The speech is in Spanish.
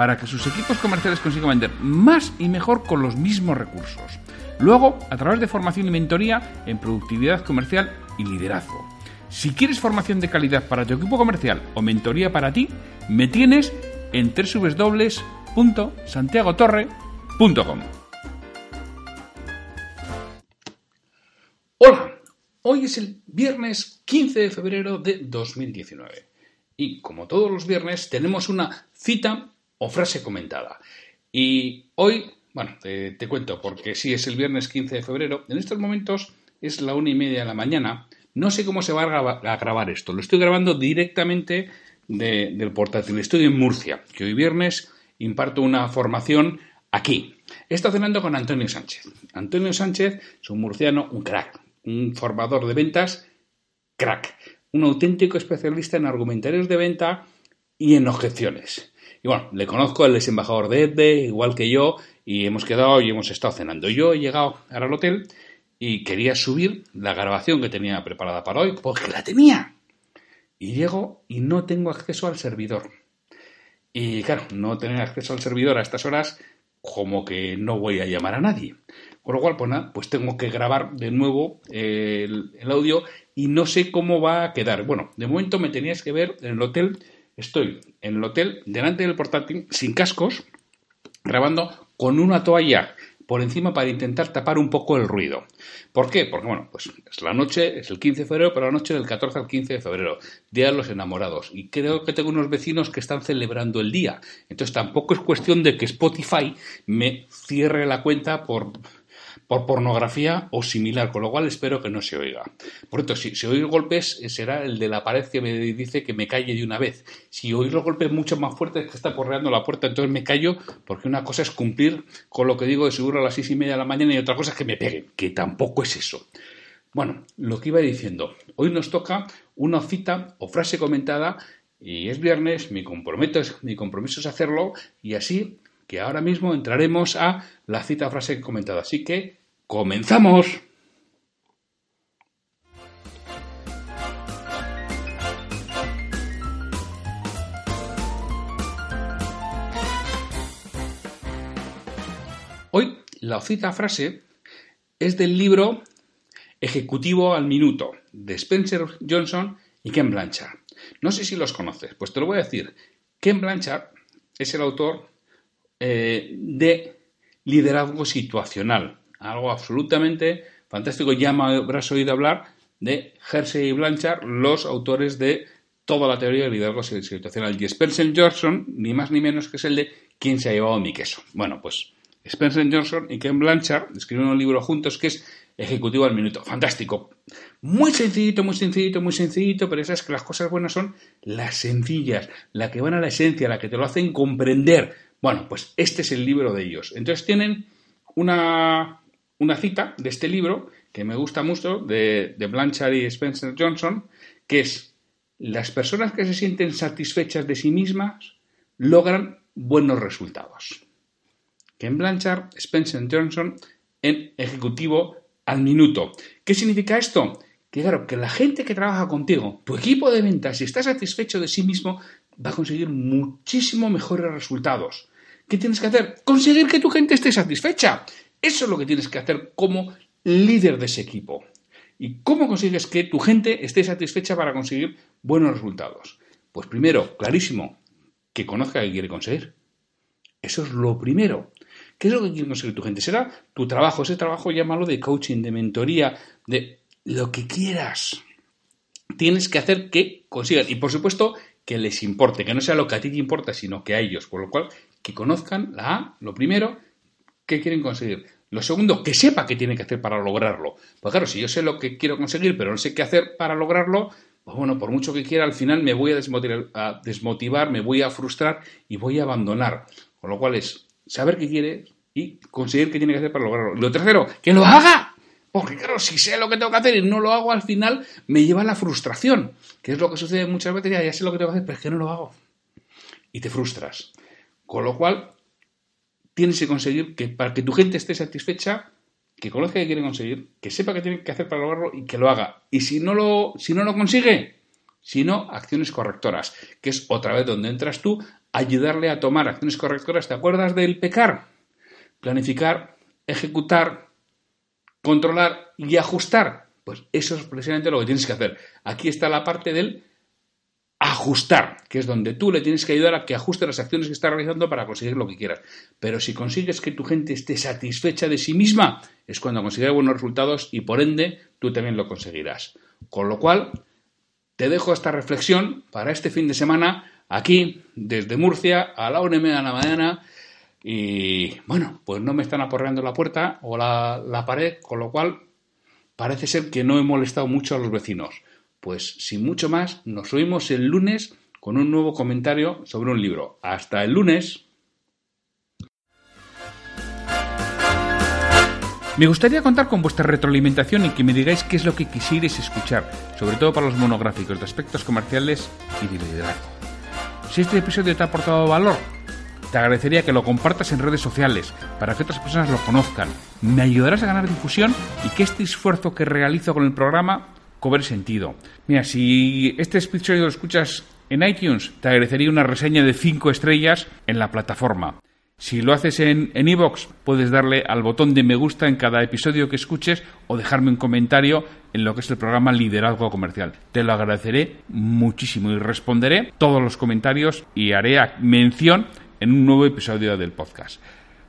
para que sus equipos comerciales consigan vender más y mejor con los mismos recursos. Luego, a través de formación y mentoría en productividad comercial y liderazgo. Si quieres formación de calidad para tu equipo comercial o mentoría para ti, me tienes en www.santiagotorre.com. Hola, hoy es el viernes 15 de febrero de 2019 y como todos los viernes tenemos una cita o frase comentada. Y hoy, bueno, te, cuento porque sí es el viernes 15 de febrero, en estos momentos es la una y media de la mañana no sé cómo se va a grabar esto. Lo estoy grabando directamente del portátil. Estoy en Murcia, que hoy viernes imparto una formación aquí. He estado cenando con Antonio Sánchez. Antonio Sánchez es un murciano, un crack, un formador de ventas, crack, un auténtico especialista en argumentarios de venta y en objeciones. Y bueno, le conozco, él es embajador de EDE, igual que yo, y hemos quedado y hemos estado cenando. Yo he llegado al hotel y quería subir la grabación que tenía preparada para hoy, porque la tenía. Y llego y no tengo acceso al servidor. Y claro, no tener acceso al servidor a estas horas, como que no voy a llamar a nadie. Con lo cual, pues nada, pues tengo que grabar de nuevo el, el audio y no sé cómo va a quedar. Bueno, de momento me tenías que ver en el hotel. Estoy en el hotel, delante del portátil, sin cascos, grabando con una toalla por encima para intentar tapar un poco el ruido. ¿Por qué? Porque, bueno, pues es la noche, es el 15 de febrero, pero la noche del 14 al 15 de febrero, Día de los Enamorados. Y creo que tengo unos vecinos que están celebrando el día. Entonces tampoco es cuestión de que Spotify me cierre la cuenta por por pornografía o similar, con lo cual espero que no se oiga. Por tanto, si, si oís golpes, será el de la pared que me dice que me calle de una vez. Si oís los golpes mucho más fuertes que está porreando la puerta, entonces me callo, porque una cosa es cumplir con lo que digo de seguro a las seis y media de la mañana y otra cosa es que me peguen, que tampoco es eso. Bueno, lo que iba diciendo, hoy nos toca una cita o frase comentada y es viernes, mi compromiso es, mi compromiso es hacerlo y así que ahora mismo entraremos a la cita frase comentada. Así que ¡Comenzamos! Hoy la cita frase es del libro Ejecutivo al Minuto de Spencer Johnson y Ken Blanchard. No sé si los conoces, pues te lo voy a decir. Ken Blanchard es el autor eh, de Liderazgo Situacional, algo absolutamente fantástico. Ya me habrás oído hablar de Hersey y Blanchard, los autores de toda la teoría del liderazgo situacional. Y Spencer Johnson, ni más ni menos que es el de ¿Quién se ha llevado mi queso? Bueno, pues Spencer Johnson y Ken Blanchard escribieron un libro juntos que es Ejecutivo al Minuto. Fantástico. Muy sencillito, muy sencillito, muy sencillito, pero esas que las cosas buenas son las sencillas, la que van a la esencia, la que te lo hacen comprender. Bueno, pues este es el libro de ellos. Entonces tienen una una cita de este libro que me gusta mucho, de, Blanchard y Spencer Johnson, que es, las personas que se sienten satisfechas de sí mismas logran buenos resultados. Ken Blanchard, Spencer Johnson, en ejecutivo al minuto. ¿Qué significa esto? Que claro, que la gente que trabaja contigo, tu equipo de ventas, si está satisfecho de sí mismo, va a conseguir muchísimo mejores resultados ¿qué tienes que hacer? Conseguir que tu gente esté satisfecha. Eso es lo que tienes que hacer como líder de ese equipo. ¿Y cómo consigues que tu gente esté satisfecha para conseguir buenos resultados? Pues primero, clarísimo, que conozca qué quiere conseguir. Eso es lo primero. ¿Qué es lo que quiere conseguir tu gente? Será tu trabajo, ese trabajo llámalo de coaching, de mentoría, de lo que quieras. Tienes que hacer que consigan. Y por supuesto, que les importe, que no sea lo que a ti te importa, sino que a ellos. Por lo cual, que conozcan la A, lo primero, qué quieren conseguir. Lo segundo, que sepa qué tiene que hacer para lograrlo. Pues claro, si yo sé lo que quiero conseguir, pero no sé qué hacer para lograrlo, pues bueno, por mucho que quiera, al final me voy a desmotivar, a desmotivar, me voy a frustrar y voy a abandonar. Con lo cual es saber qué quiere y conseguir qué tiene que hacer para lograrlo. Lo tercero, que lo haga. Porque claro, si sé lo que tengo que hacer y no lo hago, al final me lleva a la frustración, que es lo que sucede muchas veces, ya, ya sé lo que tengo que hacer, pero es que no lo hago. Y te frustras. Con lo cual, tienes que conseguir que para que tu gente esté satisfecha, que conozca qué quiere conseguir, que sepa qué tiene que hacer para lograrlo y que lo haga. Y si no lo, si no lo consigue, si no, acciones correctoras, que es otra vez donde entras tú, ayudarle a tomar acciones correctoras. ¿Te acuerdas del pecar? planificar, ejecutar, controlar y ajustar. Pues eso es precisamente lo que tienes que hacer. Aquí está la parte del ajustar, que es donde tú le tienes que ayudar a que ajuste las acciones que está realizando para conseguir lo que quieras. Pero si consigues que tu gente esté satisfecha de sí misma, es cuando consigues buenos resultados y por ende tú también lo conseguirás. Con lo cual, te dejo esta reflexión para este fin de semana aquí, desde Murcia, a la una y media de la mañana, y bueno, pues no me están aporreando la puerta o la, pared, con lo cual parece ser que no he molestado mucho a los vecinos. Pues sin mucho más, nos oímos el lunes con un nuevo comentario sobre un libro. Hasta el lunes. Me gustaría contar con vuestra retroalimentación y que me digáis qué es lo que quisierais escuchar, sobre todo para los monográficos de aspectos comerciales y de liderazgo. Si este episodio te ha aportado valor, te agradecería que lo compartas en redes sociales para que otras personas lo conozcan. Me ayudarás a ganar difusión y que este esfuerzo que realizo con el programa cobre sentido. Mira, si este episodio lo escuchas en iTunes, te agradecería una reseña de 5 estrellas en la plataforma. Si lo haces en iVoox, puedes darle al botón de me gusta en cada episodio que escuches o dejarme un comentario en lo que es el programa Liderazgo Comercial. Te lo agradeceré muchísimo y responderé todos los comentarios y haré mención en un nuevo episodio del podcast.